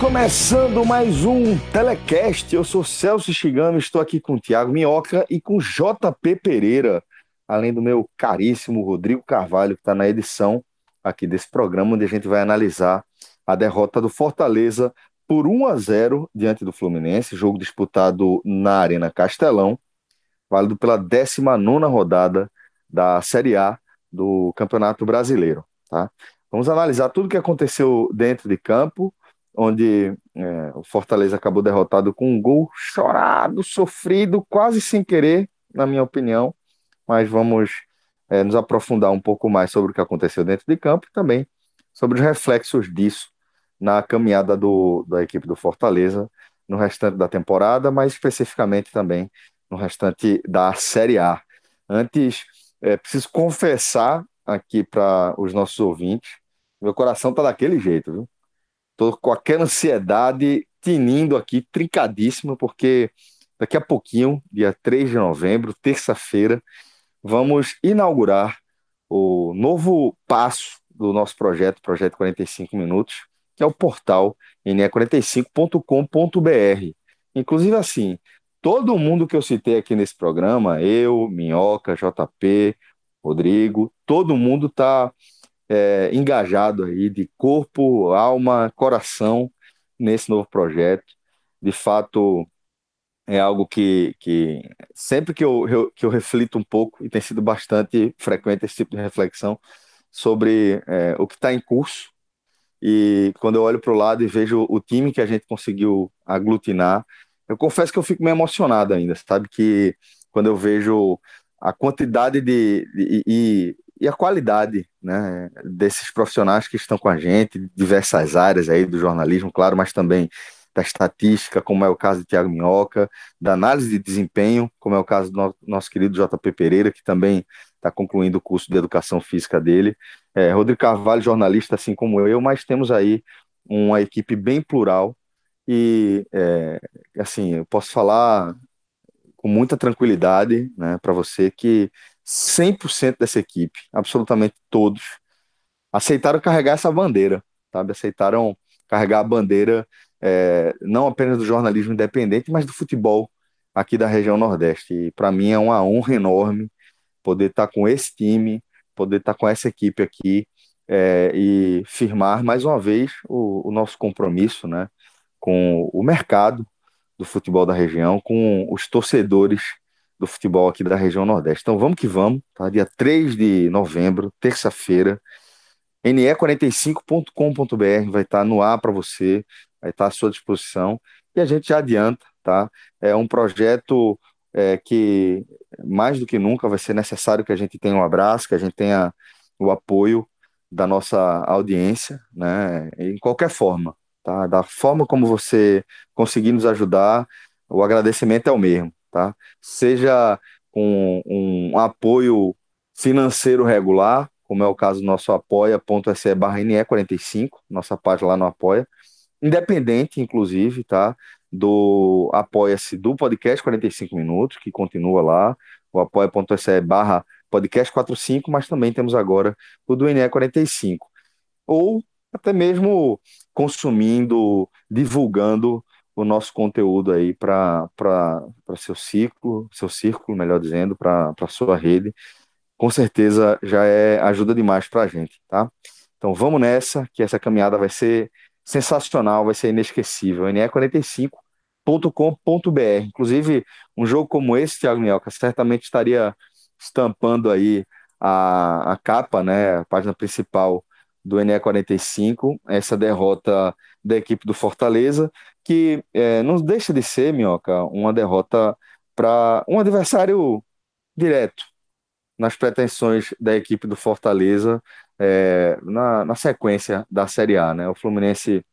Começando mais um Telecast. Eu sou Celso Chigami, estou aqui com o Thiago Minhoca e com JP Pereira, além do meu caríssimo Rodrigo Carvalho, que está na edição aqui desse programa, onde a gente vai analisar a derrota do Fortaleza por 1 a 0 diante do Fluminense, jogo disputado na Arena Castelão, válido pela 19 rodada da Série A do Campeonato Brasileiro. Tá? Vamos analisar tudo o que aconteceu dentro de campo, onde é, o Fortaleza acabou derrotado com um gol chorado, sofrido, quase sem querer, na minha opinião. Mas vamos é, nos aprofundar um pouco mais sobre o que aconteceu dentro de campo e também sobre os reflexos disso na caminhada do, da equipe do Fortaleza no restante da temporada, mas especificamente também no restante da Série A. Antes, é, preciso confessar aqui para os nossos ouvintes meu coração tá daquele jeito, viu? Tô com aquela ansiedade tinindo aqui, trincadíssima, porque daqui a pouquinho, dia 3 de novembro, terça-feira, vamos inaugurar o novo passo do nosso projeto, Projeto 45 Minutos, que é o portal ne45.com.br. Inclusive, assim, todo mundo que eu citei aqui nesse programa, eu, Minhoca, JP, Rodrigo, todo mundo está é, engajado aí de corpo, alma, coração nesse novo projeto. De fato, é algo que, que sempre que eu, eu, que eu reflito um pouco, e tem sido bastante frequente esse tipo de reflexão, sobre é, o que está em curso. E quando eu olho para o lado e vejo o time que a gente conseguiu aglutinar, eu confesso que eu fico meio emocionado ainda, sabe? Que quando eu vejo a quantidade de, de, de, e a qualidade né, desses profissionais que estão com a gente, diversas áreas aí do jornalismo, claro, mas também da estatística, como é o caso de Tiago Minhoca, da análise de desempenho, como é o caso do nosso querido JP Pereira, que também está concluindo o curso de educação física dele. É, Rodrigo Carvalho, jornalista, assim como eu, mas temos aí uma equipe bem plural e, é, assim, eu posso falar com muita tranquilidade né, para você que 100% dessa equipe, absolutamente todos, aceitaram carregar essa bandeira, sabe? Aceitaram carregar a bandeira é, não apenas do jornalismo independente, mas do futebol aqui da região Nordeste. E para mim é uma honra enorme poder estar tá com esse time, poder estar tá com essa equipe aqui é, e firmar mais uma vez o, o nosso compromisso, né, com o mercado do futebol da região, com os torcedores do futebol aqui da região Nordeste. Então vamos que vamos, tá? Dia 3 de novembro, terça-feira, ne45.com.br vai estar no ar para você, vai estar à sua disposição. E a gente já adianta, tá? É um projeto é, que mais do que nunca vai ser necessário que a gente tenha um abraço, que a gente tenha o apoio da nossa audiência, né? Em qualquer forma, tá? Da forma como você conseguir nos ajudar, o agradecimento é o mesmo tá? Seja com um apoio financeiro regular, como é o caso do nosso apoia.se barra NE45, nossa página lá no Apoia, independente, inclusive, tá? Do apoia-se do podcast 45 minutos, que continua lá, o apoia.se barra podcast 45, mas também temos agora o do NE45. Ou até mesmo consumindo, divulgando o nosso conteúdo aí para seu ciclo, seu círculo, melhor dizendo, para sua rede, com certeza já é ajuda demais para a gente, tá? Então vamos nessa, que essa caminhada vai ser sensacional, vai ser inesquecível. ne45.com.br. Inclusive, um jogo como esse, Thiago Minhoca, certamente estaria estampando aí a, a capa, né, a página principal do NE45, essa derrota da equipe do Fortaleza, que é, não deixa de ser, Minhoca, uma derrota para um adversário direto nas pretensões da equipe do Fortaleza é, na, na sequência da Série A. Né? O Fluminense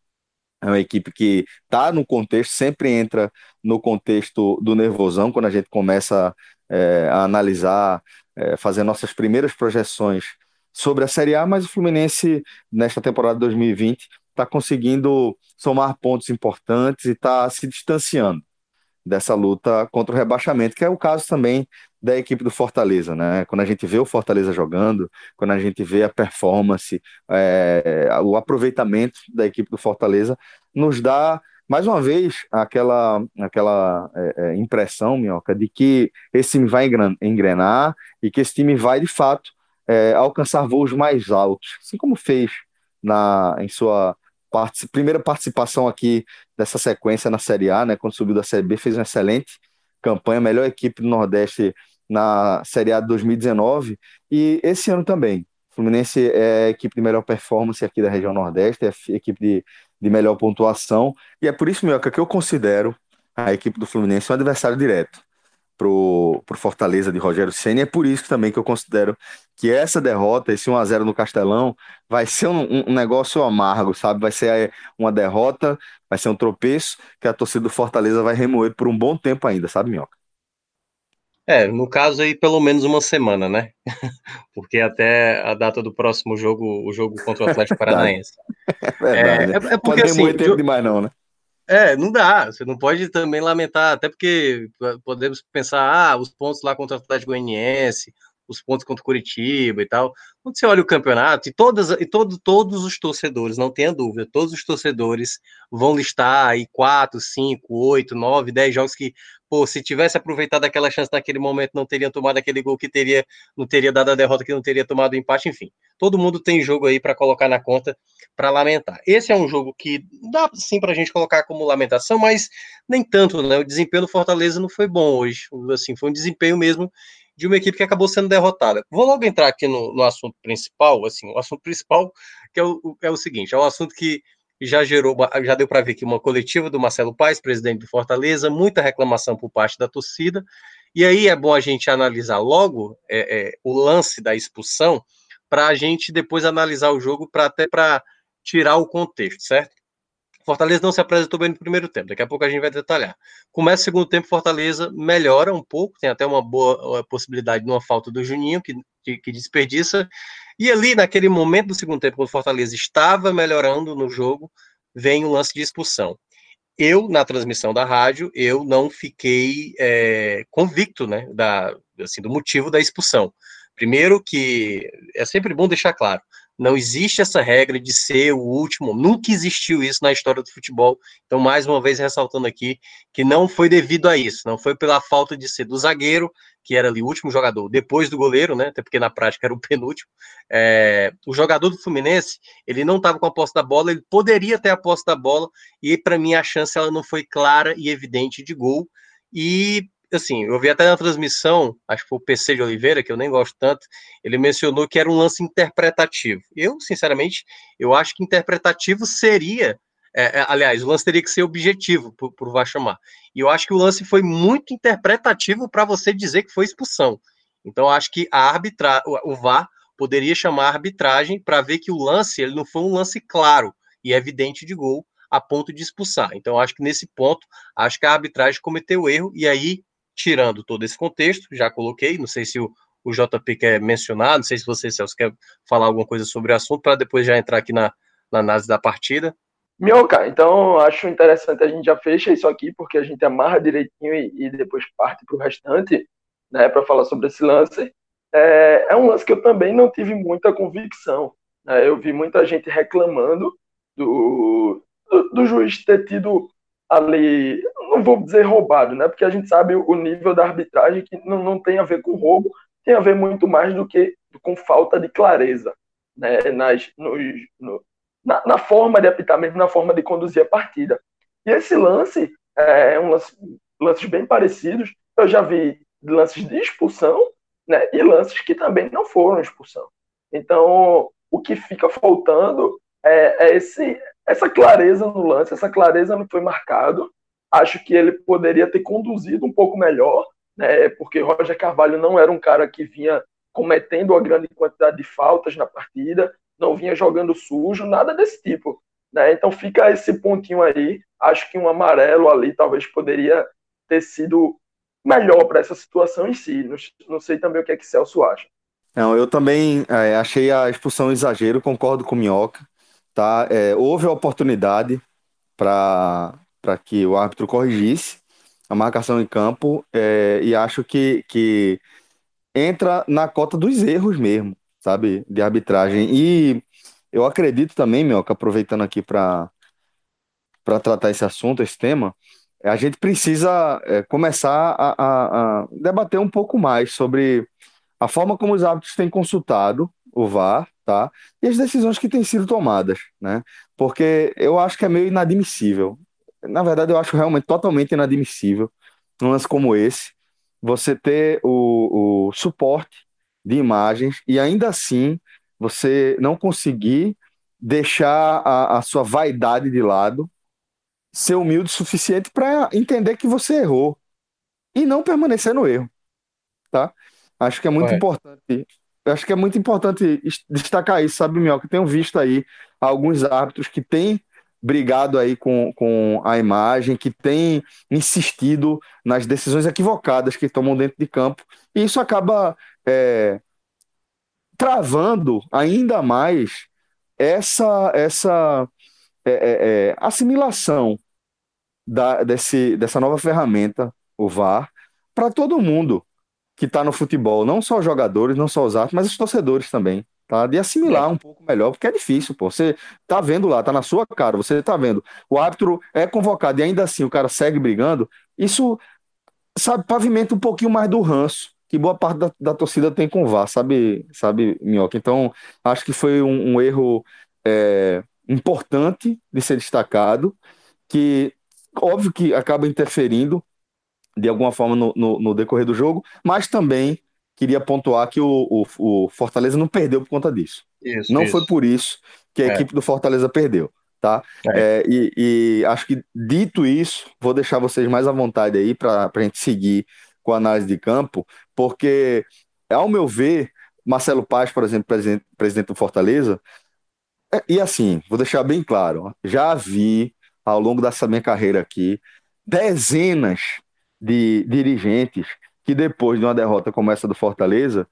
é uma equipe que está no contexto, sempre entra no contexto do nervosão, quando a gente começa é, a analisar, é, fazer nossas primeiras projeções sobre a Série A, mas o Fluminense, nesta temporada 2020, está conseguindo somar pontos importantes e está se distanciando dessa luta contra o rebaixamento, que é o caso também da equipe do Fortaleza, né? Quando a gente vê o Fortaleza jogando, quando a gente vê a performance, é, o aproveitamento da equipe do Fortaleza, nos dá mais uma vez aquela, aquela é, é impressão, Minhoca, de que esse time vai engrenar e que esse time vai de fato é, alcançar voos mais altos, assim como fez na, em sua primeira participação aqui dessa sequência na Série A, né, quando subiu da Série B, fez uma excelente campanha, melhor equipe do Nordeste na Série A de 2019 e esse ano também. O Fluminense é a equipe de melhor performance aqui da região Nordeste, é a equipe de, de melhor pontuação e é por isso, Mioca, que eu considero a equipe do Fluminense um adversário direto pro, pro Fortaleza de Rogério Senna. E é por isso também que eu considero que essa derrota, esse 1x0 no Castelão, vai ser um, um, negócio amargo, sabe? Vai ser uma derrota, vai ser um tropeço que a torcida do Fortaleza vai remoer por um bom tempo ainda, sabe, Minhoca? É, no caso aí, pelo menos uma semana, né? Porque até a data do próximo jogo, o jogo contra o Atlético Paranaense. É verdade. É, é, é porque, Pode remoer assim, tempo demais, não, né? É, não dá. Você não pode também lamentar, até porque podemos pensar, ah, os pontos lá contra o Atlético Goianiense, os pontos contra o Curitiba e tal. Quando você olha o campeonato, e, todas, e todo, todos os torcedores, não tenha dúvida, todos os torcedores vão listar aí quatro, cinco, oito, nove, dez jogos que pô, se tivesse aproveitado aquela chance naquele momento, não teria tomado aquele gol que teria, não teria dado a derrota, que não teria tomado o empate, enfim. Todo mundo tem jogo aí para colocar na conta para lamentar. Esse é um jogo que dá sim para a gente colocar como lamentação, mas nem tanto, né? O desempenho do Fortaleza não foi bom hoje. Assim, foi um desempenho mesmo de uma equipe que acabou sendo derrotada. Vou logo entrar aqui no, no assunto principal, assim, o assunto principal que é o, é o seguinte, é um assunto que já gerou, já deu para ver que uma coletiva do Marcelo Paes, presidente do Fortaleza, muita reclamação por parte da torcida, e aí é bom a gente analisar logo é, é, o lance da expulsão, para a gente depois analisar o jogo, para até para tirar o contexto, certo? Fortaleza não se apresentou bem no primeiro tempo, daqui a pouco a gente vai detalhar. Começa o segundo tempo, Fortaleza melhora um pouco, tem até uma boa possibilidade de uma falta do Juninho, que, que, que desperdiça, e ali, naquele momento do segundo tempo, quando Fortaleza estava melhorando no jogo, vem o lance de expulsão. Eu, na transmissão da rádio, eu não fiquei é, convicto, né, da, assim, do motivo da expulsão. Primeiro que é sempre bom deixar claro, não existe essa regra de ser o último, nunca existiu isso na história do futebol. Então, mais uma vez, ressaltando aqui que não foi devido a isso, não foi pela falta de ser do zagueiro, que era ali o último jogador, depois do goleiro, né? Até porque na prática era o penúltimo. É, o jogador do Fluminense, ele não estava com a posse da bola, ele poderia ter a posse da bola, e para mim a chance ela não foi clara e evidente de gol. E assim, eu vi até na transmissão, acho que foi o PC de Oliveira, que eu nem gosto tanto, ele mencionou que era um lance interpretativo. Eu, sinceramente, eu acho que interpretativo seria, é, é, aliás, o lance teria que ser objetivo por, por VAR chamar. E eu acho que o lance foi muito interpretativo para você dizer que foi expulsão. Então, acho que a arbitra, o, o VAR poderia chamar a arbitragem para ver que o lance ele não foi um lance claro e evidente de gol a ponto de expulsar. Então, acho que nesse ponto, acho que a arbitragem cometeu erro, e aí tirando todo esse contexto, já coloquei, não sei se o, o JP quer mencionar, não sei se você, Celso, quer falar alguma coisa sobre o assunto, para depois já entrar aqui na, na análise da partida. Mioca, então acho interessante a gente já fecha isso aqui, porque a gente amarra direitinho e, e depois parte para o restante, né, para falar sobre esse lance. É, é, um lance que eu também não tive muita convicção. Né? Eu vi muita gente reclamando do, do, do juiz ter tido ali, não vou dizer roubado, né? Porque a gente sabe o nível da arbitragem que não, não tem a ver com roubo, tem a ver muito mais do que com falta de clareza, né? Nas, nos, no, na, na, forma de apitar, mesmo na forma de conduzir a partida. E esse lance é um lance, lances bem parecidos. Eu já vi lances de expulsão né? E lances que também não foram expulsão. Então, o que fica faltando é, é esse, essa clareza no lance, essa clareza não foi marcado. Acho que ele poderia ter conduzido um pouco melhor, né? Porque Roger Carvalho não era um cara que vinha cometendo uma grande quantidade de faltas na partida, não vinha jogando sujo, nada desse tipo. Né? Então fica esse pontinho aí. Acho que um amarelo ali talvez poderia ter sido melhor para essa situação em si. Não, não, sei também o que é que Celso acha. Não, eu também é, achei a expulsão um exagero, concordo com o Minhoca. Tá? É, houve a oportunidade para que o árbitro corrigisse a marcação em campo é, e acho que, que entra na cota dos erros mesmo, sabe, de arbitragem. E eu acredito também, que aproveitando aqui para para tratar esse assunto, esse tema, a gente precisa é, começar a, a, a, debater um pouco mais sobre a forma como os árbitros têm consultado o VAR, tá? E as decisões que têm sido tomadas, né? Porque eu acho que é meio inadmissível. Na verdade, eu acho realmente totalmente inadmissível um lance como esse, você ter o, o suporte de imagens e ainda assim você não conseguir deixar a, a sua vaidade de lado, ser humilde o suficiente para entender que você errou e não permanecer no erro, tá? Acho que é muito é. importante. Acho que é muito importante destacar isso, sabe? Que tenho visto aí alguns árbitros que têm brigado aí com, com a imagem, que têm insistido nas decisões equivocadas que tomam dentro de campo, e isso acaba é, travando ainda mais essa, essa é, é, é, assimilação da, desse, dessa nova ferramenta, o VAR, para todo mundo que está no futebol, não só os jogadores, não só os atos, mas os torcedores também, tá? De assimilar é. um pouco melhor, porque é difícil, pô. Você tá vendo lá, tá na sua cara, você tá vendo. O árbitro é convocado e ainda assim o cara segue brigando. Isso, sabe, pavimenta um pouquinho mais do ranço que boa parte da, da torcida tem com o VAR, sabe, sabe, Minhoca? Então, acho que foi um, um erro é, importante de ser destacado, que óbvio que acaba interferindo de alguma forma no, no, no decorrer do jogo, mas também queria pontuar que o, o, o Fortaleza não perdeu por conta disso. Isso, não isso. foi por isso que a é. equipe do Fortaleza perdeu. Tá? É. É, e, e, acho que dito isso, vou deixar vocês mais à vontade aí para a gente seguir com a análise de campo, porque, ao meu ver, Marcelo Paz, por exemplo, presidente, presidente do Fortaleza, é, e assim, vou deixar bem claro, já vi ao longo dessa minha carreira aqui dezenas de dirigentes que depois de uma derrota como essa do Fortaleza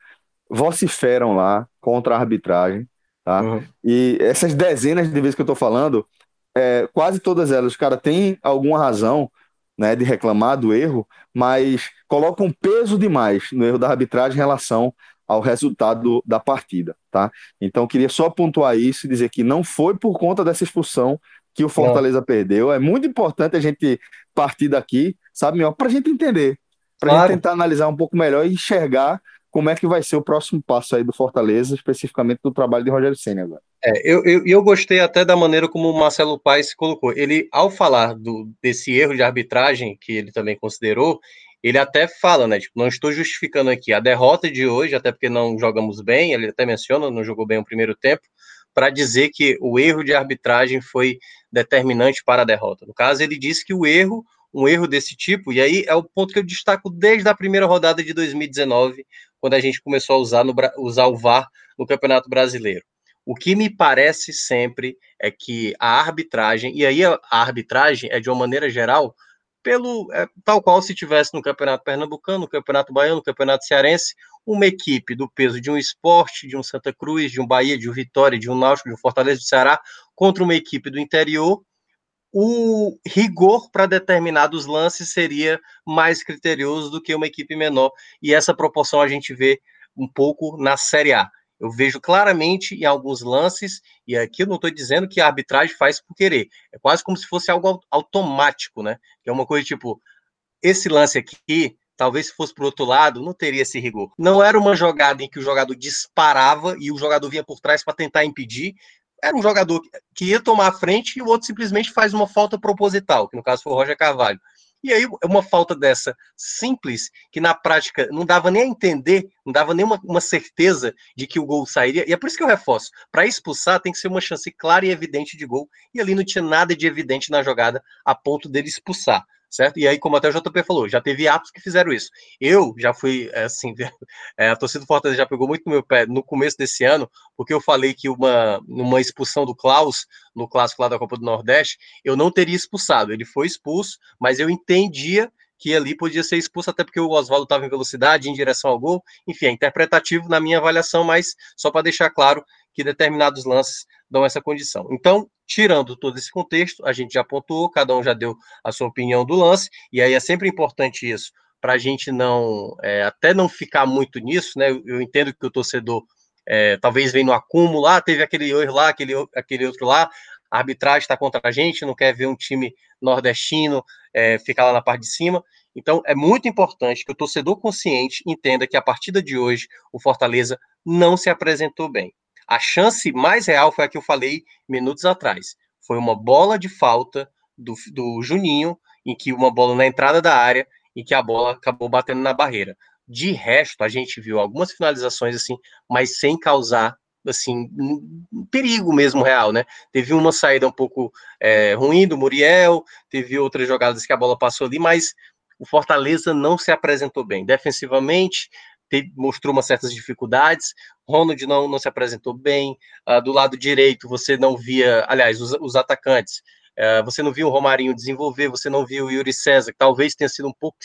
vociferam lá contra a arbitragem, tá? Uhum. E essas dezenas de vezes que eu tô falando, é, quase todas elas, os caras têm alguma razão, né, de reclamar do erro, mas colocam peso demais no erro da arbitragem em relação ao resultado da partida, tá? Então queria só pontuar isso e dizer que não foi por conta dessa expulsão que o Fortaleza não. perdeu. É muito importante a gente partir daqui, sabe, para a gente entender, para claro. gente tentar analisar um pouco melhor e enxergar como é que vai ser o próximo passo aí do Fortaleza, especificamente do trabalho de Rogério Senna agora. É, eu, eu, eu, gostei até da maneira como o Marcelo Paes se colocou. Ele, ao falar do, desse erro de arbitragem que ele também considerou, ele até fala, né? Tipo, não estou justificando aqui a derrota de hoje, até porque não jogamos bem, ele até menciona, não jogou bem o primeiro tempo, para dizer que o erro de arbitragem foi determinante para a derrota. No caso, ele disse que o erro, um erro desse tipo, e aí é o ponto que eu destaco desde a primeira rodada de 2019, quando a gente começou a usar, no, usar o VAR no Campeonato Brasileiro. O que me parece sempre é que a arbitragem, e aí a arbitragem é de uma maneira geral, pelo é, tal qual se tivesse no Campeonato Pernambucano, no Campeonato Baiano, no Campeonato Cearense, uma equipe do peso de um esporte, de um Santa Cruz, de um Bahia, de um Vitória, de um Náutico, de um Fortaleza, de Ceará, contra uma equipe do interior, o rigor para determinados lances seria mais criterioso do que uma equipe menor. E essa proporção a gente vê um pouco na Série A. Eu vejo claramente em alguns lances, e aqui eu não estou dizendo que a arbitragem faz por querer, é quase como se fosse algo automático, né? Que é uma coisa tipo, esse lance aqui, talvez se fosse para outro lado, não teria esse rigor. Não era uma jogada em que o jogador disparava e o jogador vinha por trás para tentar impedir, era um jogador que ia tomar a frente e o outro simplesmente faz uma falta proposital, que no caso foi o Roger Carvalho. E aí, uma falta dessa simples, que na prática não dava nem a entender, não dava nem uma, uma certeza de que o gol sairia. E é por isso que eu reforço: para expulsar tem que ser uma chance clara e evidente de gol. E ali não tinha nada de evidente na jogada a ponto dele expulsar certo? E aí, como até o JP falou, já teve atos que fizeram isso. Eu já fui, é, assim, é, a torcida do Fortaleza já pegou muito no meu pé no começo desse ano, porque eu falei que uma, uma expulsão do Klaus, no clássico lá da Copa do Nordeste, eu não teria expulsado. Ele foi expulso, mas eu entendia que ali podia ser expulso, até porque o Oswaldo estava em velocidade, em direção ao gol. Enfim, é interpretativo na minha avaliação, mas só para deixar claro que determinados lances dão essa condição. Então, tirando todo esse contexto, a gente já pontuou, cada um já deu a sua opinião do lance, e aí é sempre importante isso, para a gente não, é, até não ficar muito nisso, né? Eu, eu entendo que o torcedor é, talvez venha no acúmulo, ah, teve aquele erro lá, aquele, aquele outro lá, a arbitragem está contra a gente, não quer ver um time nordestino é, ficar lá na parte de cima. Então, é muito importante que o torcedor consciente entenda que a partida de hoje o Fortaleza não se apresentou bem. A chance mais real foi a que eu falei minutos atrás. Foi uma bola de falta do, do Juninho, em que uma bola na entrada da área, e que a bola acabou batendo na barreira. De resto, a gente viu algumas finalizações assim, mas sem causar assim um perigo mesmo real, né? Teve uma saída um pouco é, ruim do Muriel, teve outras jogadas que a bola passou ali, mas o Fortaleza não se apresentou bem defensivamente teve, mostrou umas certas dificuldades. Ronald não, não se apresentou bem. Uh, do lado direito, você não via, aliás, os, os atacantes. Uh, você não viu o Romarinho desenvolver, você não viu o Yuri César, que talvez tenha sido um pouco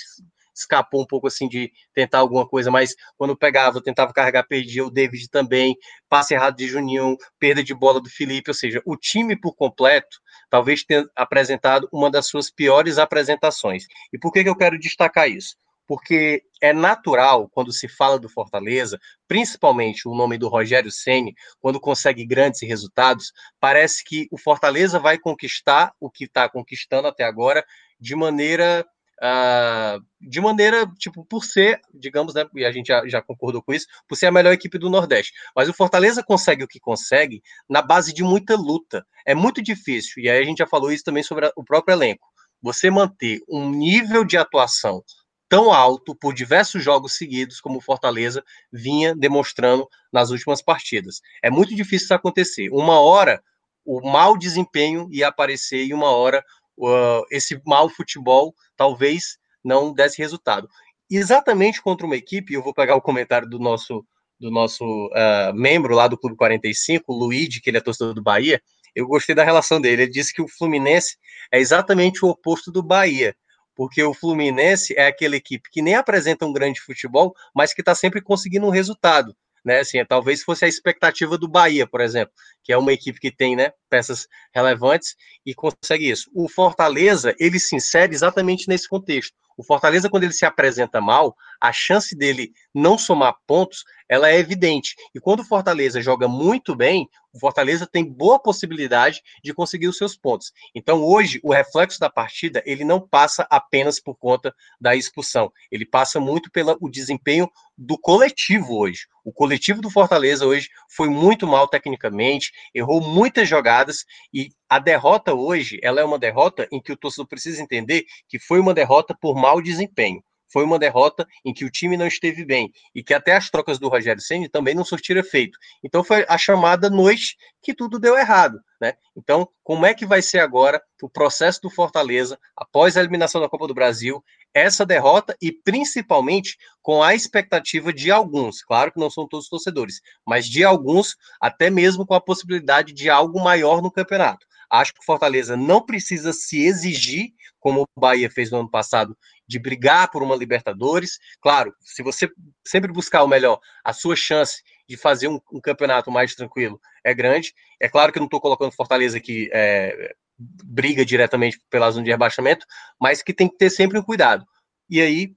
escapou um pouco assim de tentar alguma coisa, mas quando pegava, tentava carregar, perdia o David também, passe errado de Juninho, perda de bola do Felipe, ou seja, o time por completo talvez tenha apresentado uma das suas piores apresentações. E por que, que eu quero destacar isso? Porque é natural quando se fala do Fortaleza, principalmente o nome do Rogério Ceni, quando consegue grandes resultados, parece que o Fortaleza vai conquistar o que está conquistando até agora de maneira Uh, de maneira, tipo, por ser, digamos, né, e a gente já, já, concordou com isso, por ser a melhor equipe do Nordeste. Mas o Fortaleza consegue o que consegue na base de muita luta. É muito difícil, e aí a gente já falou isso também sobre a, o próprio elenco. Você manter um nível de atuação tão alto por diversos jogos seguidos como o Fortaleza vinha demonstrando nas últimas partidas. É muito difícil isso acontecer. Uma hora o mau desempenho ia aparecer e uma hora uh, esse mau futebol talvez não desse resultado. Exatamente contra uma equipe, eu vou pegar o comentário do nosso do nosso uh, membro lá do Clube 45, o Luigi, que ele é torcedor do Bahia, eu gostei da relação dele. Ele disse que o Fluminense é exatamente o oposto do Bahia porque o Fluminense é aquela equipe que nem apresenta um grande futebol, mas que está sempre conseguindo um resultado. Né, assim, talvez fosse a expectativa do Bahia, por exemplo, que é uma equipe que tem né, peças relevantes e consegue isso. O Fortaleza, ele se insere exatamente nesse contexto. O Fortaleza, quando ele se apresenta mal, a chance dele não somar pontos, ela é evidente. E quando o Fortaleza joga muito bem, o Fortaleza tem boa possibilidade de conseguir os seus pontos. Então, hoje, o reflexo da partida, ele não passa apenas por conta da expulsão. Ele passa muito pelo desempenho do coletivo hoje. O coletivo do Fortaleza hoje foi muito mal tecnicamente, errou muitas jogadas e a derrota hoje, ela é uma derrota em que o torcedor precisa entender que foi uma derrota por mau desempenho foi uma derrota em que o time não esteve bem e que até as trocas do Rogério Ceni também não surtiram efeito. Então foi a chamada noite que tudo deu errado, né? Então, como é que vai ser agora o processo do Fortaleza após a eliminação da Copa do Brasil, essa derrota e principalmente com a expectativa de alguns, claro que não são todos os torcedores, mas de alguns até mesmo com a possibilidade de algo maior no campeonato. Acho que o Fortaleza não precisa se exigir, como o Bahia fez no ano passado, de brigar por uma Libertadores. Claro, se você sempre buscar o melhor, a sua chance de fazer um, um campeonato mais tranquilo é grande. É claro que eu não estou colocando Fortaleza que é, briga diretamente pela zona de rebaixamento, mas que tem que ter sempre um cuidado. E aí,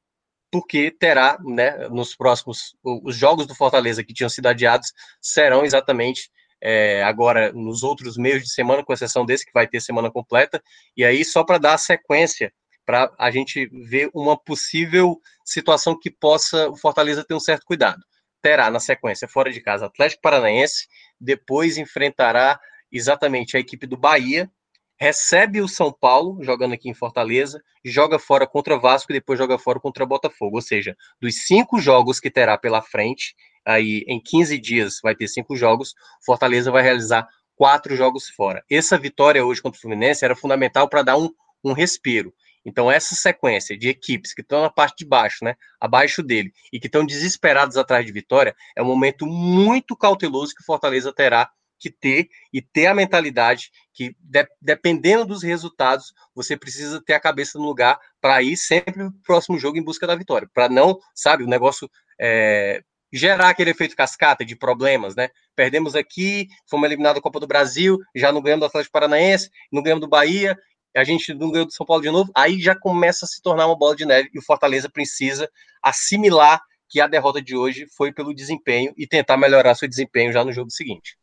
porque terá, né, nos próximos, os jogos do Fortaleza que tinham sido adiados serão exatamente é, agora nos outros meios de semana, com exceção desse, que vai ter semana completa, e aí só para dar sequência, para a gente ver uma possível situação que possa o Fortaleza ter um certo cuidado. Terá na sequência, fora de casa, Atlético Paranaense, depois enfrentará exatamente a equipe do Bahia, recebe o São Paulo, jogando aqui em Fortaleza, joga fora contra Vasco e depois joga fora contra Botafogo. Ou seja, dos cinco jogos que terá pela frente, aí em 15 dias vai ter cinco jogos, Fortaleza vai realizar quatro jogos fora. Essa vitória hoje contra o Fluminense era fundamental para dar um, um respiro. Então, essa sequência de equipes que estão na parte de baixo, né, abaixo dele, e que estão desesperados atrás de vitória, é um momento muito cauteloso que o Fortaleza terá que ter e ter a mentalidade que, de, dependendo dos resultados, você precisa ter a cabeça no lugar para ir sempre no próximo jogo em busca da vitória, para não, sabe, o negócio é, gerar aquele efeito cascata de problemas, né? Perdemos aqui, fomos eliminados da Copa do Brasil, já não ganhamos do Atlético Paranaense, não ganhamos do Bahia, a gente não ganhou do São Paulo de novo, aí já começa a se tornar uma bola de neve e o Fortaleza precisa assimilar que a derrota de hoje foi pelo desempenho e tentar melhorar seu desempenho já no jogo seguinte.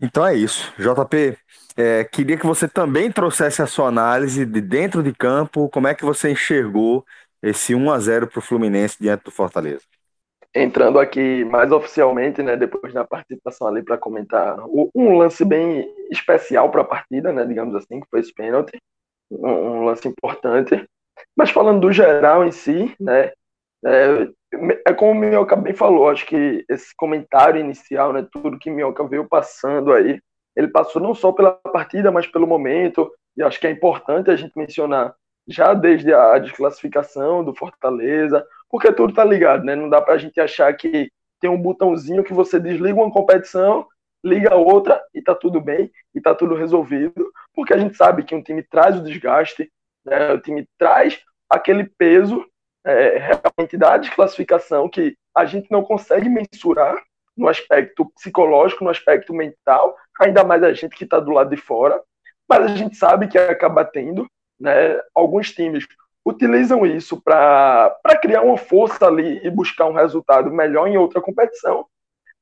Então é isso. JP, é, queria que você também trouxesse a sua análise de dentro de campo, como é que você enxergou esse 1 a 0 para o Fluminense diante do Fortaleza? Entrando aqui mais oficialmente, né, depois da participação ali para comentar um lance bem especial para a partida, né, digamos assim, que foi esse pênalti, um, lance importante. Mas falando do geral em si, né, é, é como o Minhoca bem falou, acho que esse comentário inicial, né, tudo que Minhoca veio passando aí, ele passou não só pela partida, mas pelo momento, e acho que é importante a gente mencionar já desde a desclassificação do Fortaleza, porque tudo tá ligado, né? Não dá pra gente achar que tem um botãozinho que você desliga uma competição, liga outra e tá tudo bem, e tá tudo resolvido, porque a gente sabe que um time traz o desgaste, né? o time traz aquele peso é, realmente da desclassificação que a gente não consegue mensurar no aspecto psicológico, no aspecto mental, ainda mais a gente que está do lado de fora, mas a gente sabe que acaba tendo, né, alguns times utilizam isso para criar uma força ali e buscar um resultado melhor em outra competição,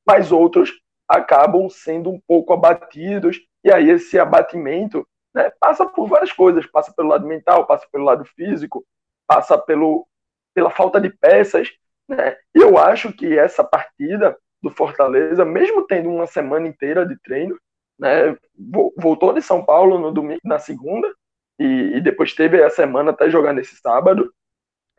mas outros acabam sendo um pouco abatidos, e aí esse abatimento né, passa por várias coisas, passa pelo lado mental, passa pelo lado físico, passa pelo, pela falta de peças, né? E eu acho que essa partida do Fortaleza, mesmo tendo uma semana inteira de treino, né, voltou de São Paulo no domingo, na segunda, e, e depois teve a semana até jogar nesse sábado,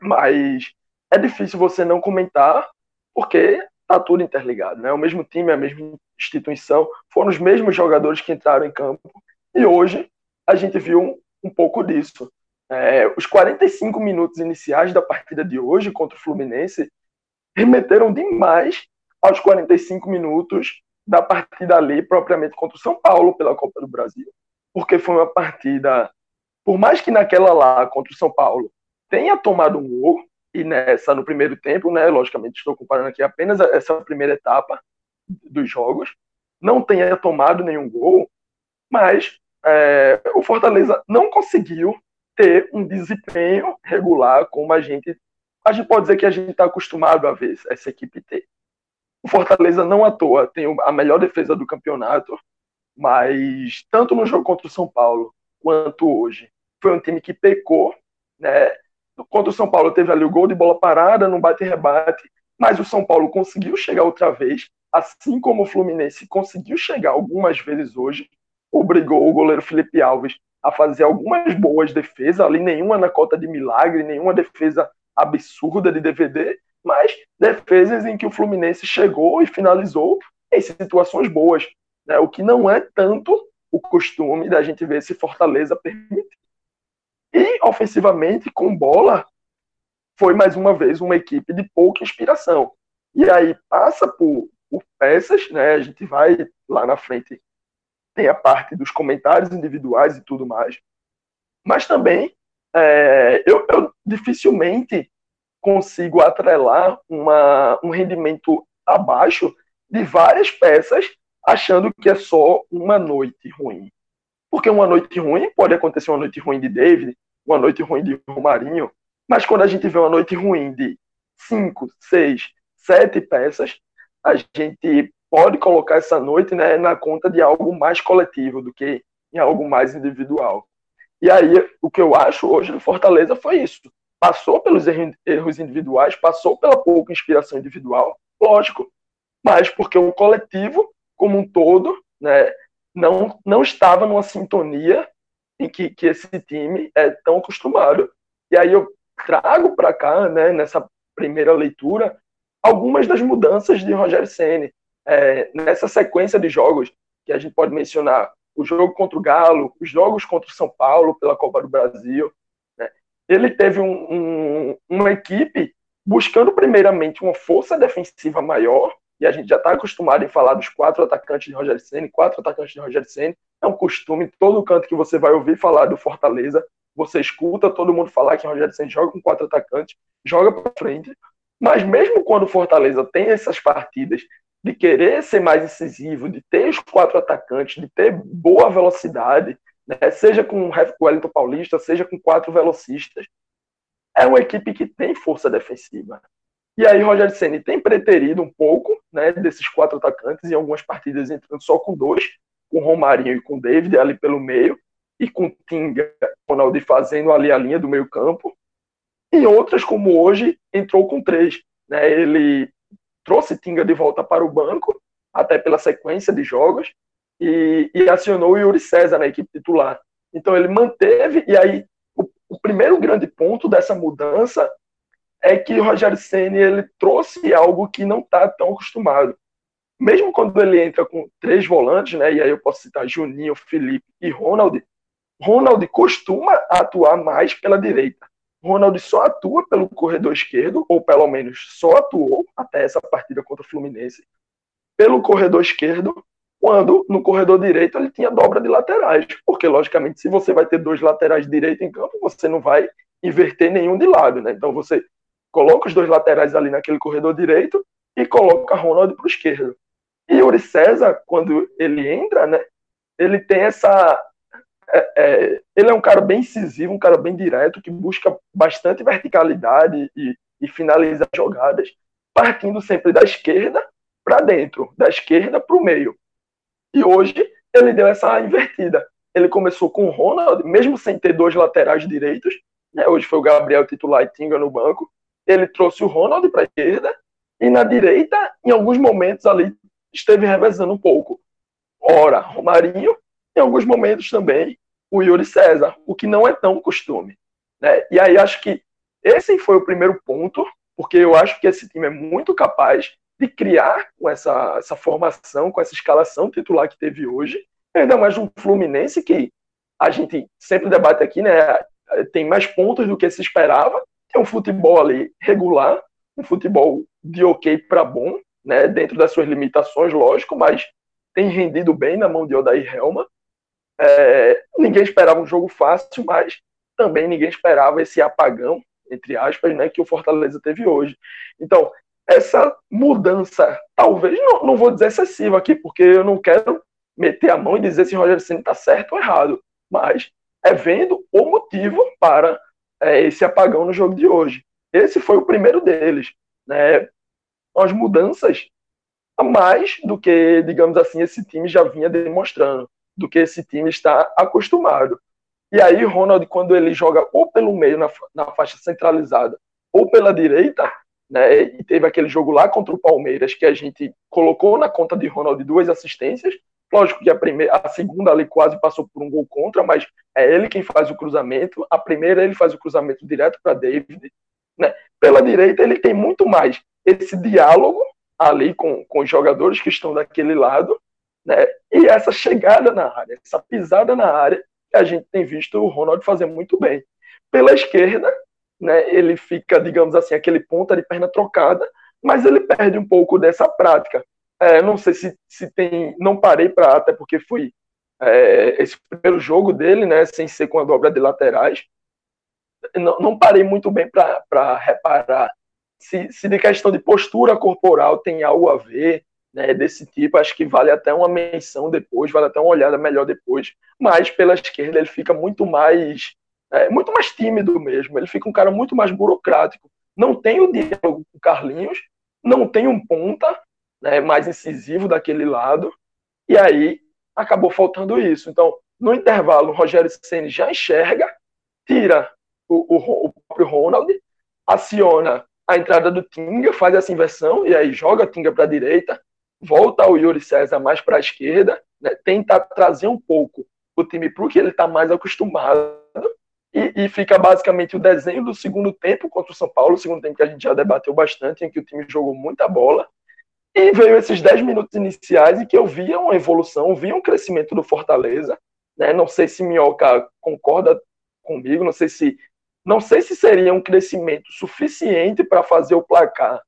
mas é difícil você não comentar, porque tá tudo interligado, né? O mesmo time, a mesma instituição, foram os mesmos jogadores que entraram em campo, e hoje a gente viu um, um pouco disso. É, os 45 minutos iniciais da partida de hoje contra o Fluminense remeteram demais aos 45 minutos da partida ali, propriamente contra o São Paulo pela Copa do Brasil. Porque foi uma partida, por mais que naquela lá contra o São Paulo tenha tomado um gol, e nessa no primeiro tempo, né, logicamente estou comparando aqui apenas essa primeira etapa dos jogos, não tenha tomado nenhum gol, mas é, o Fortaleza não conseguiu ter um desempenho regular como a gente a gente pode dizer que a gente está acostumado a ver essa equipe ter. O Fortaleza não à toa tem a melhor defesa do campeonato, mas tanto no jogo contra o São Paulo quanto hoje foi um time que pecou, né? Contra o São Paulo teve ali o gol de bola parada, no bate-rebate, mas o São Paulo conseguiu chegar outra vez, assim como o Fluminense conseguiu chegar algumas vezes hoje, obrigou o goleiro Felipe Alves a fazer algumas boas defesas, ali nenhuma na cota de milagre, nenhuma defesa absurda de DVD, mas defesas em que o Fluminense chegou e finalizou em situações boas, né? o que não é tanto o costume da gente ver esse Fortaleza permitir. E ofensivamente, com bola, foi mais uma vez uma equipe de pouca inspiração. E aí passa por, por peças, né? A gente vai lá na frente tem a parte dos comentários individuais e tudo mais. Mas também é, eu, eu, dificilmente consigo atrelar uma, um rendimento abaixo de várias peças, achando que é só uma noite ruim. Porque uma noite ruim pode acontecer uma noite ruim de David, uma noite ruim de Romarinho, mas quando a gente vê uma noite ruim de cinco, seis, sete peças, a gente pode colocar essa noite né, na conta de algo mais coletivo do que em algo mais individual. E aí, o que eu acho hoje do Fortaleza foi isso. Passou pelos erros individuais, passou pela pouca inspiração individual, lógico, mas porque o coletivo, como um todo, né, não, não estava numa sintonia em que, que esse time é tão acostumado. E aí eu trago para cá, né, nessa primeira leitura, algumas das mudanças de Rogério Ceni é, nessa sequência de jogos que a gente pode mencionar o jogo contra o Galo, os jogos contra o São Paulo pela Copa do Brasil. Né? Ele teve um, um, uma equipe buscando primeiramente uma força defensiva maior, e a gente já está acostumado em falar dos quatro atacantes de Rogério Ceni, quatro atacantes de Rogério Ceni, é um costume, todo canto que você vai ouvir falar do Fortaleza, você escuta todo mundo falar que Rogério Ceni joga com quatro atacantes, joga para frente, mas mesmo quando o Fortaleza tem essas partidas de querer ser mais incisivo, de ter os quatro atacantes, de ter boa velocidade, né, seja com o Wellington Paulista, seja com quatro velocistas, é uma equipe que tem força defensiva. E aí Rogério Ceni tem preterido um pouco né, desses quatro atacantes em algumas partidas entrando só com dois, com Romarinho e com David ali pelo meio, e com Tinga Ronaldo fazendo ali a linha do meio campo. E outras, como hoje, entrou com três. Né? Ele trouxe Tinga de volta para o banco, até pela sequência de jogos, e, e acionou o Yuri César na equipe titular. Então ele manteve, e aí o, o primeiro grande ponto dessa mudança é que o Rogério Ceni ele trouxe algo que não está tão acostumado. Mesmo quando ele entra com três volantes, né, e aí eu posso citar Juninho, Felipe e Ronald, Ronald costuma atuar mais pela direita. Ronald só atua pelo corredor esquerdo, ou pelo menos só atuou até essa partida contra o Fluminense, pelo corredor esquerdo, quando no corredor direito ele tinha dobra de laterais. Porque, logicamente, se você vai ter dois laterais direito em campo, você não vai inverter nenhum de lado, né? Então você coloca os dois laterais ali naquele corredor direito e coloca Ronald para o esquerdo. E Yuri César, quando ele entra, né, ele tem essa é, é, ele é um cara bem incisivo, um cara bem direto, que busca bastante verticalidade e, e finaliza jogadas, partindo sempre da esquerda para dentro, da esquerda para o meio. E hoje ele deu essa invertida. Ele começou com o Ronald, mesmo sem ter dois laterais direitos, né, hoje foi o Gabriel titular e Tinga no banco, ele trouxe o Ronald para a esquerda, e na direita, em alguns momentos ali, esteve revezando um pouco. Ora, Romarinho, em alguns momentos também o Yuri César, o que não é tão costume. Né? E aí acho que esse foi o primeiro ponto, porque eu acho que esse time é muito capaz de criar com essa, essa formação, com essa escalação titular que teve hoje, ainda mais um Fluminense que a gente sempre debate aqui, né? Tem mais pontos do que se esperava, tem um futebol ali regular, um futebol de ok para bom, né? Dentro das suas limitações, lógico, mas tem rendido bem na mão de Odair Helma. É, ninguém esperava um jogo fácil, mas também ninguém esperava esse apagão, entre aspas, né, que o Fortaleza teve hoje. Então, essa mudança, talvez, não, não vou dizer excessiva aqui, porque eu não quero meter a mão e dizer se o Rogério Senna está certo ou errado, mas é vendo o motivo para é, esse apagão no jogo de hoje. Esse foi o primeiro deles. Né? As mudanças a mais do que, digamos assim, esse time já vinha demonstrando do que esse time está acostumado. E aí, Ronald, quando ele joga ou pelo meio, na, na faixa centralizada, ou pela direita, né, e teve aquele jogo lá contra o Palmeiras que a gente colocou na conta de Ronald duas assistências. Lógico que a, primeira, a segunda ali quase passou por um gol contra, mas é ele quem faz o cruzamento. A primeira ele faz o cruzamento direto para David. Né? Pela direita ele tem muito mais esse diálogo ali com, com os jogadores que estão daquele lado né? E essa chegada na área, essa pisada na área, que a gente tem visto o Ronald fazer muito bem. Pela esquerda, né, ele fica, digamos assim, aquele ponta de perna trocada, mas ele perde um pouco dessa prática. É, não sei se, se tem. Não parei para, até porque fui é, esse primeiro jogo dele, né, sem ser com a dobra de laterais. Não, não parei muito bem para reparar se, se de questão de postura corporal tem algo a ver, né, desse tipo, acho que vale até uma menção depois, vale até uma olhada melhor depois. Mas pela esquerda ele fica muito mais, é, muito mais tímido mesmo. Ele fica um cara muito mais burocrático. Não tem o diálogo com o Carlinhos, não tem um ponta né, mais incisivo daquele lado. E aí acabou faltando isso. Então, no intervalo, o Rogério Ceni já enxerga, tira o, o, o próprio Ronald, aciona a entrada do Tinga, faz essa inversão e aí joga o Tinga para a direita, volta o Yuri César mais para a esquerda, né, tenta trazer um pouco o time para o que ele está mais acostumado e, e, fica basicamente o desenho do segundo tempo contra o São Paulo, o segundo tempo que a gente já debateu bastante, em que o time jogou muita bola. E veio esses 10 minutos iniciais em que eu via uma evolução, via um crescimento do Fortaleza. Né? Não sei se Minhoca concorda comigo, não sei se não sei se seria um crescimento suficiente para fazer o placar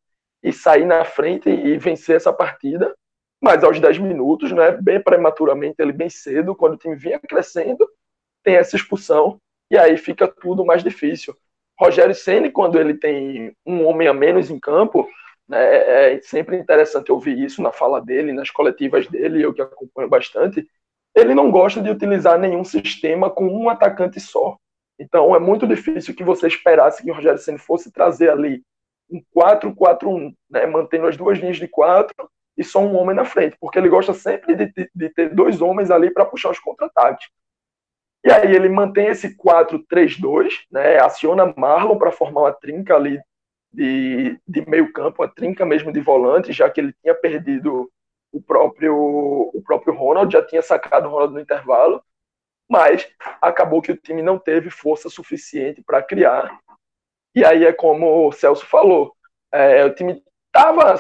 e sair na frente e vencer essa partida, mas aos 10 minutos, né, bem prematuramente, ele bem cedo, quando o time vinha crescendo, tem essa expulsão e aí fica tudo mais difícil. Rogério Ceni, quando ele tem um homem a menos em campo, né, é sempre interessante ouvir isso na fala dele, nas coletivas dele, eu que acompanho bastante. Ele não gosta de utilizar nenhum sistema com um atacante só. Então é muito difícil que você esperasse que o Rogério Ceni fosse trazer ali um 4-4-1, né, mantendo as duas linhas de quatro e só um homem na frente, porque ele gosta sempre de, de ter dois homens ali para puxar os contra-ataques. E aí ele mantém esse 4-3-2, né, aciona Marlon para formar uma trinca ali de, de meio campo, uma trinca mesmo de volante, já que ele tinha perdido o próprio, o próprio Ronald, já tinha sacado o Ronald no intervalo, mas acabou que o time não teve força suficiente para criar. E aí é como o Celso falou, é, o time estava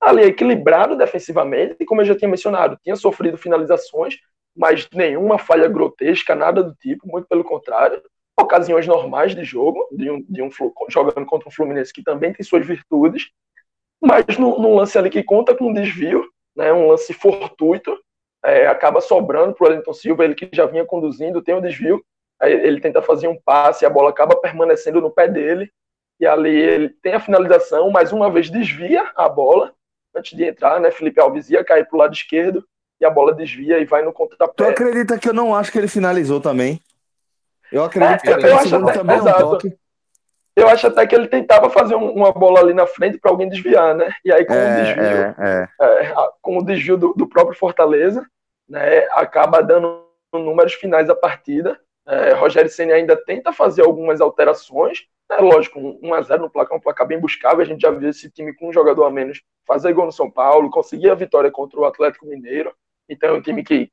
ali equilibrado defensivamente, e como eu já tinha mencionado, tinha sofrido finalizações, mas nenhuma falha grotesca, nada do tipo, muito pelo contrário. Ocasiões normais de jogo, de um, de um jogando contra um Fluminense que também tem suas virtudes, mas num, lance ali que conta com um desvio, né, um lance fortuito, é, acaba sobrando para o Wellington Silva, ele que já vinha conduzindo, tem o um desvio, ele tenta fazer um passe, a bola acaba permanecendo no pé dele, e ali ele tem a finalização, mais uma vez desvia a bola, antes de entrar, né, Felipe Alves ia cair para o lado esquerdo, e a bola desvia e vai no contrapé. Tu acredita que eu não acho que ele finalizou também? Eu acredito é, que acho até, também exato. um toque. Eu acho até que ele tentava fazer uma bola ali na frente para alguém desviar, né? E aí com é, o desvio, é, é. é com o desvio do, do, próprio Fortaleza, né, acaba dando números finais da partida. É, Rogério Ceni ainda tenta fazer algumas alterações, né? lógico, 1 a 0 no placar, um placar bem buscável. A gente já viu esse time com um jogador a menos fazer gol no São Paulo, conseguir a vitória contra o Atlético Mineiro. Então é um time que,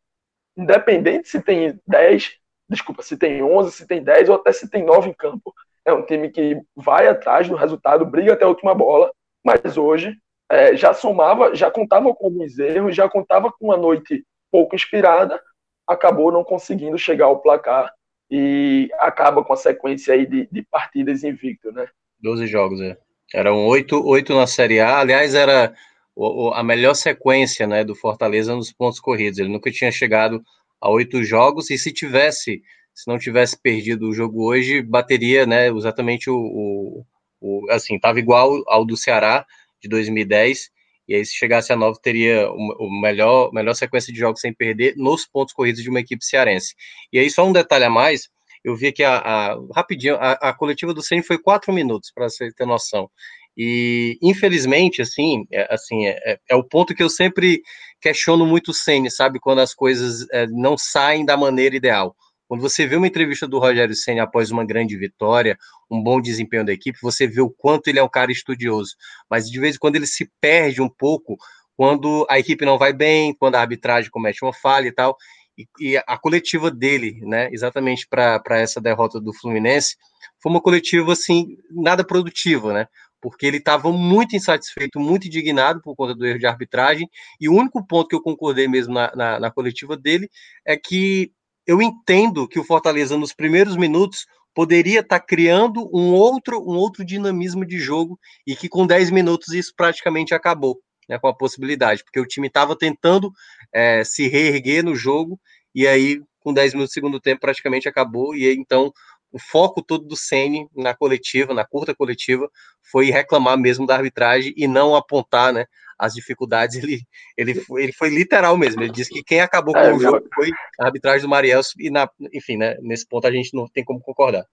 independente se tem 10, desculpa, se tem 11, se tem 10 ou até se tem 9 em campo, é um time que vai atrás do resultado, briga até a última bola, mas hoje é, já somava, já contava com alguns erros, já contava com uma noite pouco inspirada, acabou não conseguindo chegar ao placar e acaba com a sequência aí de, de partidas invicto, né? 12 jogos, é. Eram oito, oito na Série A. Aliás, era o, a melhor sequência né, do Fortaleza nos pontos corridos. Ele nunca tinha chegado a oito jogos, e se tivesse, se não tivesse perdido o jogo hoje, bateria né, exatamente o, o, o assim, estava igual ao do Ceará de 2010, e aí se chegasse a nove teria o, o melhor, melhor sequência de jogos sem perder nos pontos corridos de uma equipe cearense. E aí só um detalhe a mais, eu vi que a, a rapidinho, a, a, coletiva do Ceni foi quatro minutos, para você ter noção. E, infelizmente, assim, é, assim é, é, é, o ponto que eu sempre questiono muito o Senna, sabe? Quando as coisas é, não saem da maneira ideal. Quando você vê uma entrevista do Rogério Senna após uma grande vitória, um bom desempenho da equipe, você vê o quanto ele é um cara estudioso. Mas de vez em quando ele se perde um pouco quando a equipe não vai bem, quando a arbitragem comete uma falha e tal. E, e a coletiva dele, né, exatamente para essa derrota do Fluminense, foi uma coletiva assim, nada produtiva, né? Porque ele estava muito insatisfeito, muito indignado por conta do erro de arbitragem, e o único ponto que eu concordei mesmo na, na, na coletiva dele é que eu entendo que o Fortaleza, nos primeiros minutos, poderia estar tá criando um outro, um outro dinamismo de jogo, e que com 10 minutos isso praticamente acabou, né, com a possibilidade, porque o time estava tentando é, se reerguer no jogo, e aí, com 10 minutos do segundo tempo, praticamente acabou, e então o foco todo do Ceni na coletiva, na curta coletiva, foi reclamar mesmo da arbitragem e não apontar, né, as dificuldades. Ele, ele, foi, ele foi literal mesmo. Ele disse que quem acabou com é, o jogo foi a arbitragem do Mariel e na, enfim, né, nesse ponto a gente não tem como concordar.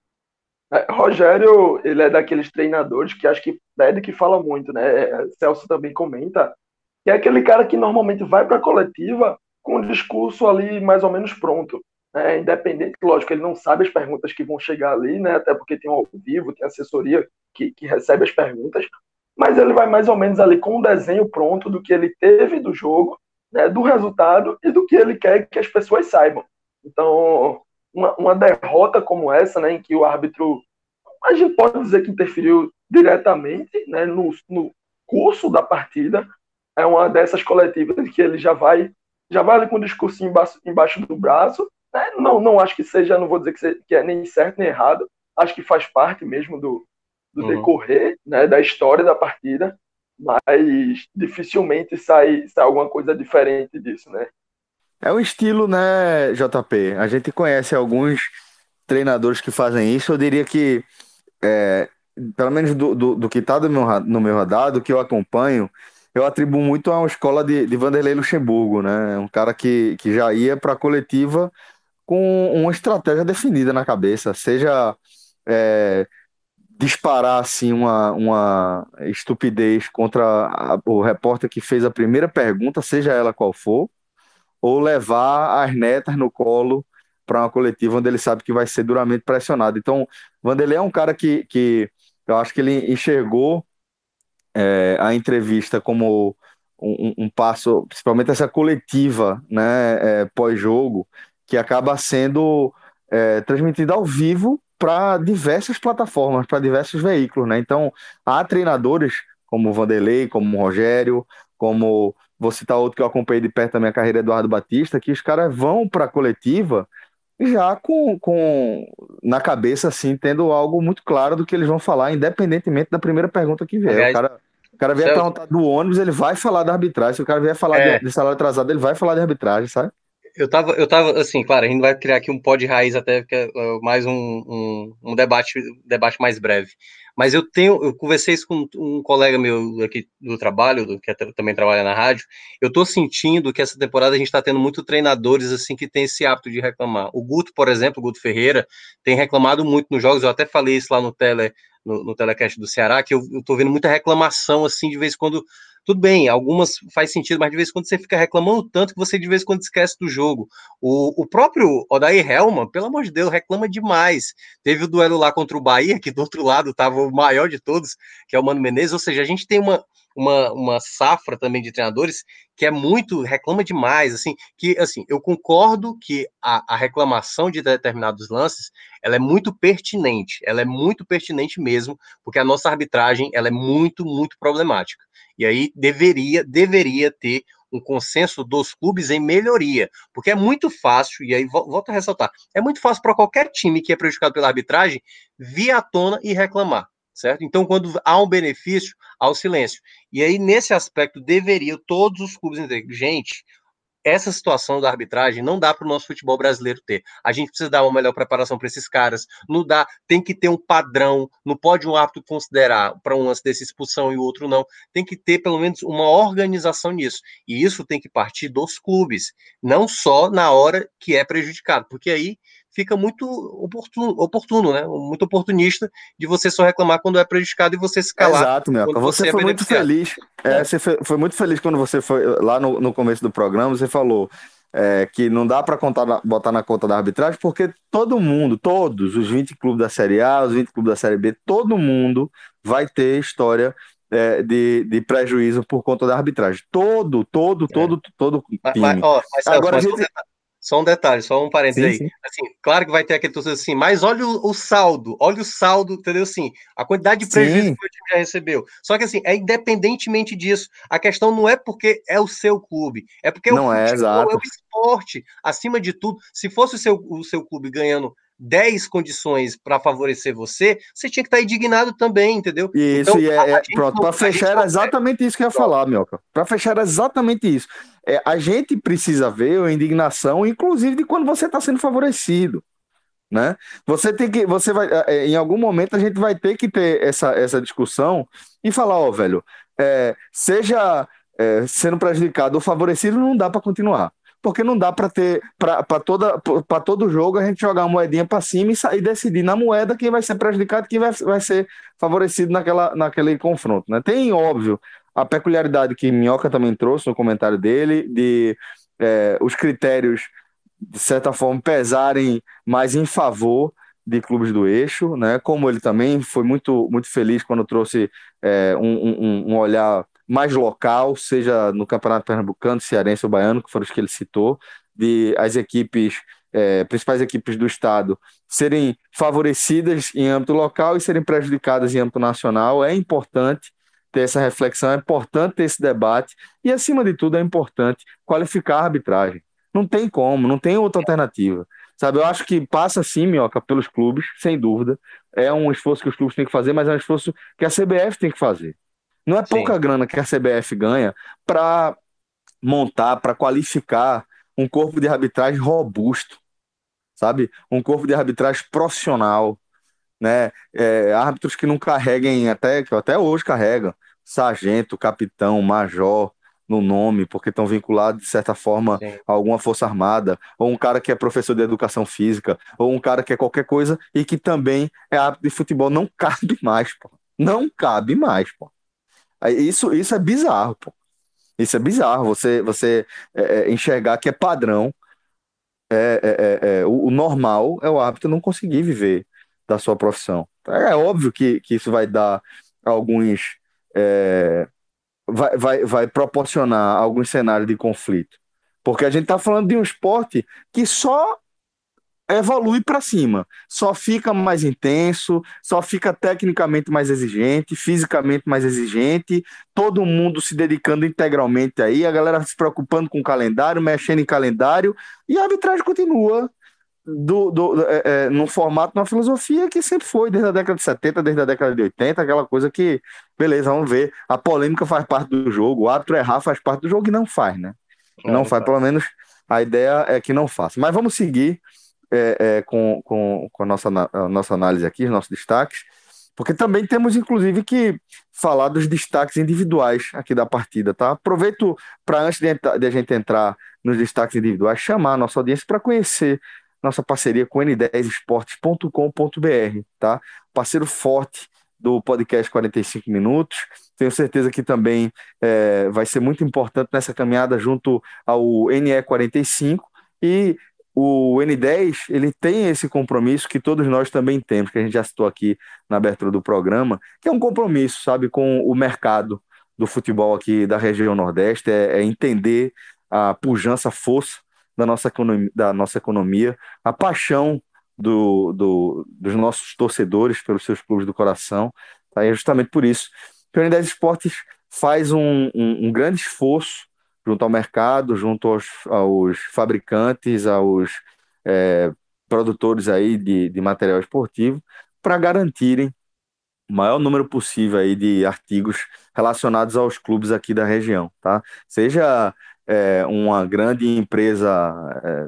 É, Rogério, ele é daqueles treinadores que acho que pede que fala muito, né? Celso também comenta que é aquele cara que normalmente vai para a coletiva com o discurso ali mais ou menos pronto né, independente, lógico, ele não sabe as perguntas que vão chegar ali, né, até porque tem o ao vivo, tem assessoria que, que recebe as perguntas, mas ele vai mais ou menos ali com um desenho pronto do que ele teve do jogo, né, do resultado e do que ele quer que as pessoas saibam. Então, uma, uma derrota como essa, né, em que o árbitro, a gente pode dizer que interferiu diretamente né, no, no curso da partida, é uma dessas coletivas que ele já vai já vai ali com o discurso embaixo, embaixo do braço. Né? Não, não acho que seja, não vou dizer que, seja, que é nem certo nem errado, acho que faz parte mesmo do, do uhum. decorrer né, da história da partida, mas dificilmente sai, sai alguma coisa diferente disso, né? É um estilo, né, JP? A gente conhece alguns treinadores que fazem isso. Eu diria que, é, pelo menos do, do, do que está no meu, no meu radar, do que eu acompanho, eu atribuo muito a uma escola de, de Vanderlei Luxemburgo, né? Um cara que, que já ia para a coletiva com uma estratégia definida na cabeça, seja é, disparar assim uma, uma estupidez contra a, o repórter que fez a primeira pergunta, seja ela qual for, ou levar as netas no colo para uma coletiva onde ele sabe que vai ser duramente pressionado. Então, Vanderlei é um cara que, que eu acho que ele enxergou é, a entrevista como um, um, passo, principalmente essa coletiva, né, é, pós-jogo, que acaba sendo é, transmitida ao vivo para diversas plataformas, para diversos veículos, né? Então, há treinadores como o Vanderlei, como o Rogério, como vou citar outro que eu acompanhei de perto da minha carreira, Eduardo Batista, que os caras vão para a coletiva já com, com na cabeça assim, tendo algo muito claro do que eles vão falar, independentemente da primeira pergunta que vier. Aliás, o cara, o cara vier perguntar do ônibus, ele vai falar da arbitragem. Se o cara vier falar é. de, de salário atrasado, ele vai falar de arbitragem, sabe? Eu tava, eu tava, assim, claro, a gente vai criar aqui um pó de raiz até, que é mais um, um, um, debate, debate mais breve. Mas eu tenho, eu conversei isso com um colega meu aqui do trabalho, que também trabalha na rádio, eu tô sentindo que essa temporada a gente está tendo muito treinadores, assim, que tem esse hábito de reclamar. O Guto, por exemplo, o Guto Ferreira, tem reclamado muito nos jogos, eu até falei isso lá no tele, no, no telecast do Ceará, que eu, eu tô vendo muita reclamação, assim, de vez em quando tudo bem, algumas faz sentido, mas de vez em quando você fica reclamando tanto que você de vez em quando esquece do jogo. O, o próprio Odair Helman, pelo amor de Deus, reclama demais. Teve o duelo lá contra o Bahia, que do outro lado estava o maior de todos, que é o Mano Menezes, ou seja, a gente tem uma, uma, uma safra também de treinadores que é muito, reclama demais, assim, que, assim, eu concordo que a, a, reclamação de determinados lances, ela é muito pertinente, ela é muito pertinente mesmo, porque a nossa arbitragem, ela é muito, muito problemática. E aí deveria, deveria ter um consenso dos clubes em melhoria, porque é muito fácil, e aí volto a ressaltar, é muito fácil para qualquer time que é prejudicado pela arbitragem vir à tona e reclamar, certo? Então, quando há um benefício, há o silêncio. E aí, nesse aspecto, deveria todos os clubes entender, gente, essa situação da arbitragem não dá para o nosso futebol brasileiro ter. A gente precisa dar uma melhor preparação para esses caras. Não dá, tem que ter um padrão. Não pode um árbitro considerar para um lance desse expulsão e o outro não. Tem que ter pelo menos uma organização nisso. E isso tem que partir dos clubes, não só na hora que é prejudicado, porque aí fica muito oportuno, oportuno, né? Muito oportunista de você só reclamar quando é prejudicado e você se calar. Exato, meu. Você, você, é foi muito feliz. É, é. Você foi, foi, muito feliz quando você foi lá no, no começo do programa, você falou. É, que não dá para botar na conta da arbitragem, porque todo mundo, todos os 20 clubes da Série A, os 20 clubes da Série B, todo mundo vai ter história é, de, de prejuízo por conta da arbitragem. Todo, todo, todo, é. todo, time. Mas, ó, mas, Agora, mas, a gente... Só um detalhe, só um parênteses sim, aí. Sim. Assim, claro que vai ter aquele torcedor assim, mas olha o, o, saldo, olha o saldo, entendeu? Assim, a quantidade de prejuízo sim. que o time já recebeu. Só que assim, é independentemente disso, a questão não é porque é o seu clube, é porque não o é, é o esporte. Acima de tudo, se fosse o seu, o seu clube ganhando 10 condições para favorecer você, você tinha que estar tá indignado também, entendeu? Isso, então, e é, é pronto, para fechar era exatamente isso que eu ia falar, Mioca. Para fechar era exatamente isso. É, a gente precisa ver a indignação, inclusive de quando você está sendo favorecido. Né? Você tem que, você vai, é, é, em algum momento a gente vai ter que ter essa, essa discussão e falar, ó, velho, é, seja sendo prejudicado ou favorecido, não dá para continuar porque não dá para ter para toda para todo jogo a gente jogar uma moedinha para cima e, sair, decidir na moeda quem vai ser prejudicado, quem vai, vai ser favorecido naquela, naquele confronto, né? Tem óbvio a peculiaridade que Minhoca também trouxe no comentário dele de é, os critérios de certa forma pesarem mais em favor de clubes do eixo, né? Como ele também foi muito muito feliz quando trouxe é, um, um, um olhar mais local, seja no Campeonato Pernambucano, Cearense ou Baiano, que foram os que ele citou, de as equipes é, principais equipes do estado serem favorecidas em âmbito local e serem prejudicadas em âmbito nacional. É importante ter essa reflexão, é importante ter esse debate e, acima de tudo, é importante qualificar a arbitragem. Não tem como, não tem outra alternativa. Sabe, eu acho que passa sim, Minhoca, pelos clubes, sem dúvida. É um esforço que os clubes têm que fazer, mas é um esforço que a CBF tem que fazer. Não é pouca sim. grana que a CBF ganha para montar, para qualificar um corpo de arbitragem robusto, sabe? Um corpo de arbitragem profissional, né? É, árbitros que não carreguem, até que até hoje carregam, sargento, capitão, major, no nome, porque estão vinculados, de certa forma, Sim. a alguma força armada, ou um cara que é professor de educação física, ou um cara que é qualquer coisa e que também é árbitro de futebol. Não cabe mais, pô. Não cabe mais, pô. Isso, isso é bizarro, pô. Isso é bizarro, você, você é, é enxergar que é padrão, é, é, é, é, o, o, normal é o árbitro não conseguir viver da sua profissão. É óbvio que, que isso vai dar alguns vai, vai, vai proporcionar algum cenário de conflito. Porque a gente está falando de um esporte que só evolui para cima, só fica mais intenso, só fica tecnicamente mais exigente, fisicamente mais exigente, todo mundo se dedicando integralmente aí, a galera se preocupando com o calendário, mexendo em calendário, e a arbitragem continua do, do, é, é, num formato, numa filosofia que sempre foi, desde a década de 70, desde a década de 80, aquela coisa que, beleza, vamos ver, a polêmica faz parte do jogo, o árbitro errar faz parte do jogo e não faz, né? Não, não faz, pelo menos a ideia é que não faça. Mas vamos seguir é, é, com, com, com a, nossa, a nossa análise aqui, os nossos destaques, porque também temos, inclusive, que falar dos destaques individuais aqui da partida, tá? Aproveito para, antes de, de a gente entrar nos destaques individuais, chamar a nossa audiência para conhecer nossa parceria com n10esportes.com.br, tá? Parceiro forte do podcast 45 Minutos. Tenho certeza que também é, vai ser muito importante nessa caminhada junto ao NE45 e o N10 ele tem esse compromisso que todos nós também temos, que a gente já citou aqui na abertura do programa, que é um compromisso, sabe, com o mercado do futebol aqui da região Nordeste, é, é entender a pujança, a força da nossa economia, da nossa economia a paixão do, do, dos nossos torcedores pelos seus clubes do coração. Tá? E é justamente por isso que o Unidade Esportes faz um, um, um, grande esforço junto ao mercado, junto aos, aos fabricantes, aos é, produtores aí de, de material esportivo, para garantirem o maior número possível aí de artigos relacionados aos clubes aqui da região, tá? Seja é, uma grande empresa, é,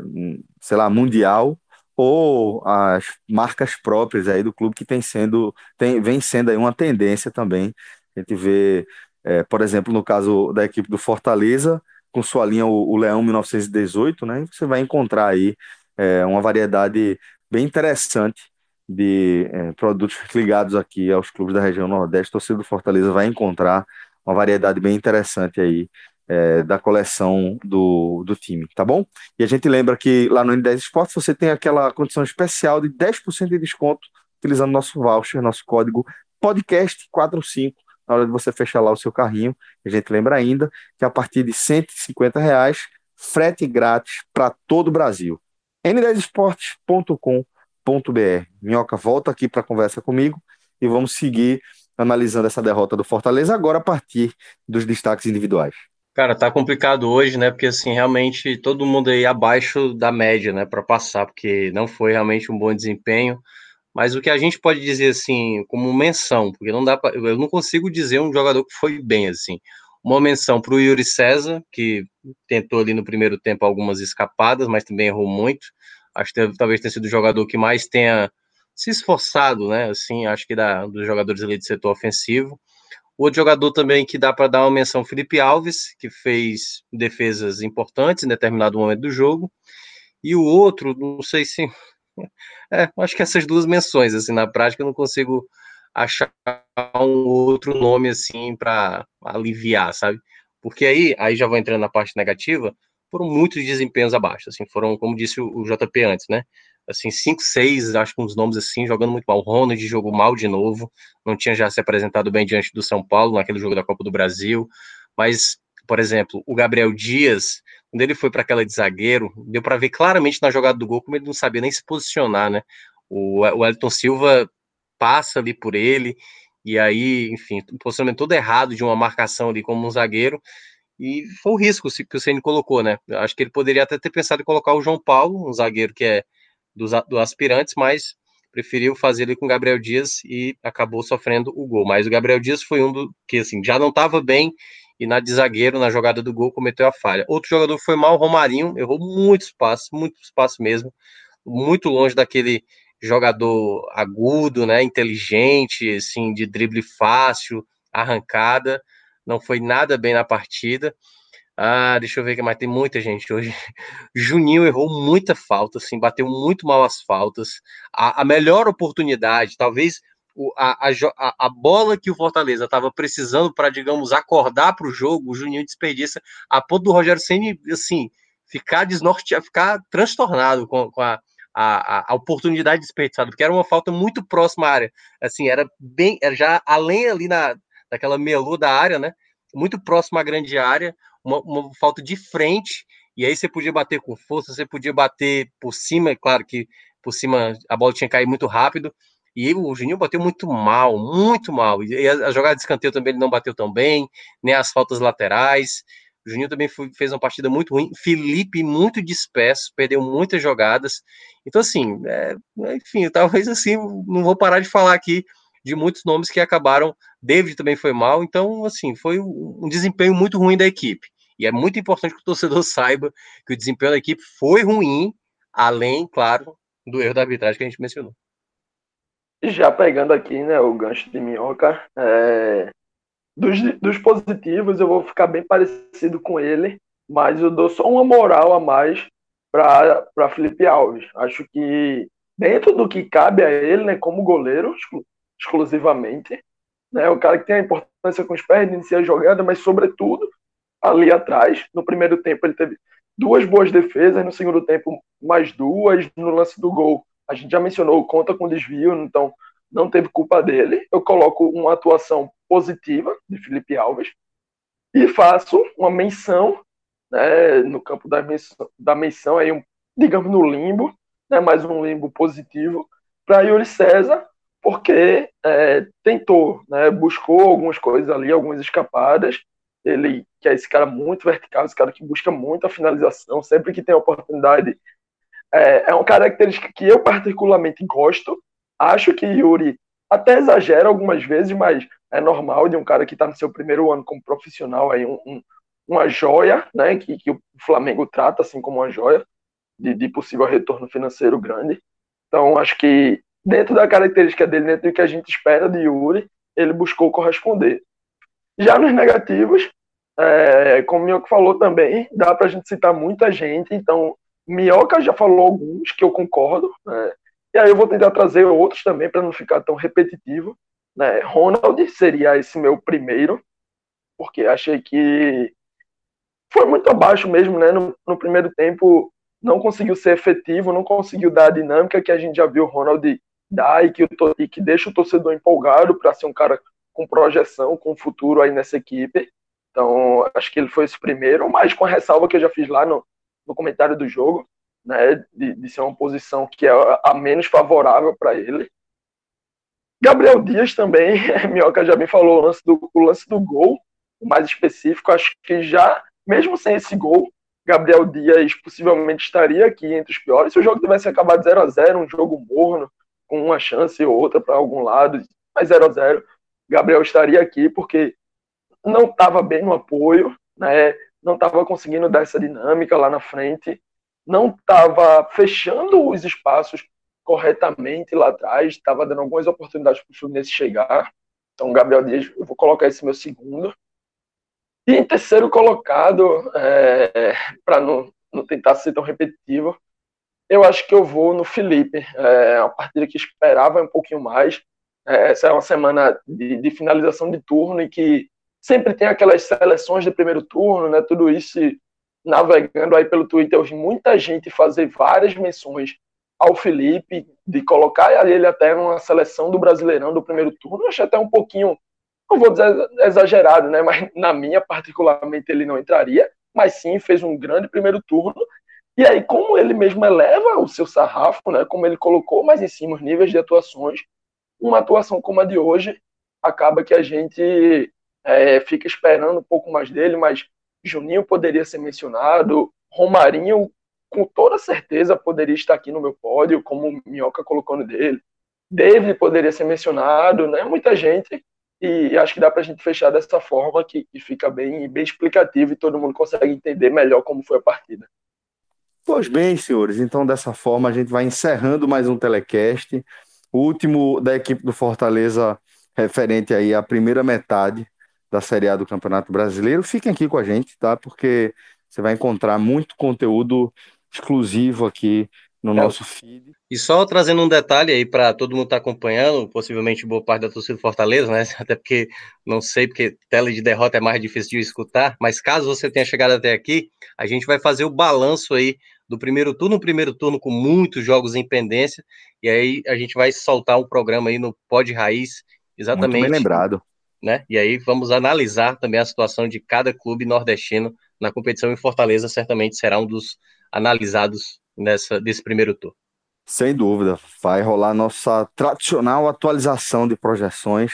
sei lá, mundial, ou as marcas próprias aí do clube que tem sendo, tem, vem sendo aí uma tendência também. A gente vê, é, por exemplo, no caso da equipe do Fortaleza, com sua linha o, o Leão 1918, né? Você vai encontrar aí é, uma variedade bem interessante de é, produtos ligados aqui aos clubes da região Nordeste. Torcedor do Fortaleza vai encontrar uma variedade bem interessante aí é, da coleção do, do time, tá bom? E a gente lembra que lá no N10 Esportes você tem aquela condição especial de 10% de desconto utilizando nosso voucher, nosso código podcast45 na hora de você fechar lá o seu carrinho. A gente lembra ainda que a partir de 150 reais, frete grátis para todo o Brasil. n10esportes.com.br. Minhoca, volta aqui para conversa comigo e vamos seguir analisando essa derrota do Fortaleza agora a partir dos destaques individuais. Cara, tá complicado hoje, né? Porque assim, realmente todo mundo aí abaixo da média, né, para passar, porque não foi realmente um bom desempenho. Mas o que a gente pode dizer assim, como menção, porque não dá pra, eu não consigo dizer um jogador que foi bem assim. Uma menção para o Yuri César, que tentou ali no primeiro tempo algumas escapadas, mas também errou muito. Acho que talvez tenha sido o jogador que mais tenha se esforçado, né? Assim, acho que da, dos jogadores ali do setor ofensivo. Outro jogador também que dá para dar uma menção, Felipe Alves, que fez defesas importantes em determinado momento do jogo. E o outro, não sei se. É, acho que essas duas menções, assim, na prática eu não consigo achar um outro nome, assim, para aliviar, sabe? Porque aí, aí já vou entrando na parte negativa, foram muitos desempenhos abaixo, assim, foram, como disse o, JP antes, né? assim, 5, 6, acho que uns nomes assim, jogando muito mal. O Ronald jogou mal de novo, não tinha já se apresentado bem diante do São Paulo naquele jogo da Copa do Brasil, mas, por exemplo, o Gabriel Dias quando ele foi para aquela de zagueiro, deu para ver claramente na jogada do gol como ele não sabia nem se posicionar, né? O, o Elton Silva passa ali por ele, e aí, enfim, um posicionamento todo errado de uma marcação ali como um zagueiro, e foi o risco que o Ceni colocou, né? Acho que ele poderia até ter pensado em colocar o João Paulo, um zagueiro que é dos, dos aspirantes, mas preferiu fazer ele com o Gabriel Dias e acabou sofrendo o gol. Mas o Gabriel Dias foi um do que assim já não estava bem e na de zagueiro, na jogada do gol, cometeu a falha. Outro jogador foi mal, Romarinho, errou muito espaço, muito espaço mesmo, muito longe daquele jogador agudo, né, inteligente, assim, de drible fácil, arrancada, não foi nada bem na partida. Ah, deixa eu ver que mais tem muita gente hoje. Juninho errou muita falta, assim, bateu muito mal as faltas. A, a melhor oportunidade, talvez a, a, a, bola que o Fortaleza estava precisando para, digamos, acordar para o jogo, o Juninho desperdiça a ponto do Rogério Senni, assim, ficar desnorteado, ficar transtornado com, com a, a, a, oportunidade desperdiçada, porque era uma falta muito próxima à área, assim, era bem, era já além ali na, daquela melô da área, né, muito próximo à grande área, uma, uma falta de frente, e aí você podia bater com força, você podia bater por cima, é claro que por cima a bola tinha que cair muito rápido, e o Juninho bateu muito mal, muito mal. E a, a jogada de escanteio também ele não bateu tão bem, nem as faltas laterais. O Juninho também foi, fez uma partida muito ruim. Felipe, muito disperso, perdeu muitas jogadas. Então, assim, é, enfim, talvez assim, não vou parar de falar aqui de muitos nomes que acabaram. David também foi mal. Então, assim, foi um desempenho muito ruim da equipe. E é muito importante que o torcedor saiba que o desempenho da equipe foi ruim, além, claro, do erro da arbitragem que a gente mencionou. Já pegando aqui né, o gancho de minhoca, é, dos, dos positivos eu vou ficar bem parecido com ele, mas eu dou só uma moral a mais para Felipe Alves. Acho que dentro do que cabe a ele, né, como goleiro, exclusivamente, né, o cara que tem a importância com os pés de iniciar a jogada, mas sobretudo ali atrás. No primeiro tempo ele teve duas boas defesas, no segundo tempo mais duas, no lance do gol a gente já mencionou, conta com desvio, então não teve culpa dele. Eu coloco uma atuação positiva de Felipe Alves e faço uma menção né, no campo da menção, da menção aí um, digamos no limbo, né, mais um limbo positivo para Yuri César, porque é, tentou, né, buscou algumas coisas ali, algumas escapadas. Ele que é esse cara muito vertical, esse cara que busca muito a finalização, sempre que tem oportunidade é, é uma característica que eu particularmente gosto. Acho que Yuri até exagera algumas vezes, mas é normal de um cara que está no seu primeiro ano como profissional, aí um, um, uma joia, né, que, que o Flamengo trata assim como uma joia de, de possível retorno financeiro grande. Então, acho que dentro da característica dele, dentro do que a gente espera de Yuri, ele buscou corresponder. Já nos negativos, é, como o Mioco falou também, dá para a gente citar muita gente, então Minhoca já falou alguns que eu concordo, né? e aí eu vou tentar trazer outros também para não ficar tão repetitivo. Né? Ronald seria esse meu primeiro, porque achei que foi muito abaixo mesmo, né? No, no, primeiro tempo não conseguiu ser efetivo, não conseguiu dar a dinâmica que a gente já viu o Ronald dar e que, e que deixa o torcedor empolgado para ser um cara com projeção, com futuro aí nessa equipe. Então, acho que ele foi esse primeiro, mas com a ressalva que eu já fiz lá no, no comentário do jogo, né, de, de ser uma posição que é a menos favorável para ele. Gabriel Dias também, Minhoca já me falou o lance, do, o lance do gol, mais específico, acho que já, mesmo sem esse gol, Gabriel Dias possivelmente estaria aqui entre os piores. Se o jogo tivesse acabado 0 a 0 um jogo morno, com uma chance ou outra para algum lado, mas 0 a 0 Gabriel estaria aqui porque não estava bem no apoio, né? Não estava conseguindo dar essa dinâmica lá na frente, não estava fechando os espaços corretamente lá atrás, estava dando algumas oportunidades para o Fluminense chegar. Então, Gabriel Dias, eu vou colocar esse meu segundo. E em terceiro colocado, é, para não, não tentar ser tão repetitivo, eu acho que eu vou no Felipe. É uma partida que esperava um pouquinho mais. É, essa é uma semana de, de finalização de turno e que sempre tem aquelas seleções de primeiro turno, né? Tudo isso navegando aí pelo Twitter, hoje muita gente fazer várias menções ao Felipe, de colocar ele até numa seleção do Brasileirão do primeiro turno, eu achei até um pouquinho, não vou dizer exagerado, né? Mas na minha, particularmente, ele não entraria. mas sim fez um grande primeiro turno. E aí, como ele mesmo eleva o seu sarrafo, né, como ele colocou mais em cima os níveis de atuações, uma atuação como a de hoje acaba que a gente é, fica esperando um pouco mais dele, mas Juninho poderia ser mencionado, Romarinho com toda certeza poderia estar aqui no meu pódio, como o Minhoca colocou no dele. David poderia ser mencionado, né? Muita gente. E acho que dá para a gente fechar dessa forma que, que, fica bem, bem explicativo e todo mundo consegue entender melhor como foi a partida. Pois bem, senhores, então dessa forma a gente vai encerrando mais um telecast, o último da equipe do Fortaleza referente aí à primeira metade da Série A do Campeonato Brasileiro. Fiquem aqui com a gente, tá? Porque você vai encontrar muito conteúdo exclusivo aqui no é. nosso feed. E só trazendo um detalhe aí para todo mundo estar tá acompanhando, possivelmente boa parte da torcida do Fortaleza, né? Até porque não sei, porque tela de derrota é mais difícil de escutar, mas caso você tenha chegado até aqui, a gente vai fazer o balanço aí do primeiro turno, primeiro turno com muitos jogos em pendência, e aí a gente vai soltar um programa aí no Pod Raiz, exatamente. Muito bem lembrado. Né? E aí vamos analisar também a situação de cada clube nordestino na competição em Fortaleza, certamente será um dos analisados nessa, desse primeiro tour. Sem dúvida, vai rolar nossa tradicional atualização de projeções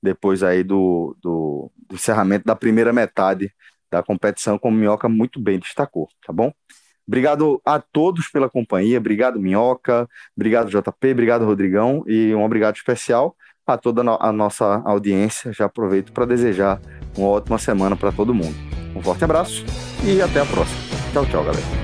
depois aí do, do, do encerramento da primeira metade da competição, como Minhoca muito bem destacou, tá bom? Obrigado a todos pela companhia, obrigado Minhoca, obrigado JP, obrigado Rodrigão e um obrigado especial a toda a nossa audiência. Já aproveito para desejar uma ótima semana para todo mundo. Um forte abraço e até a próxima. Tchau, tchau, galera.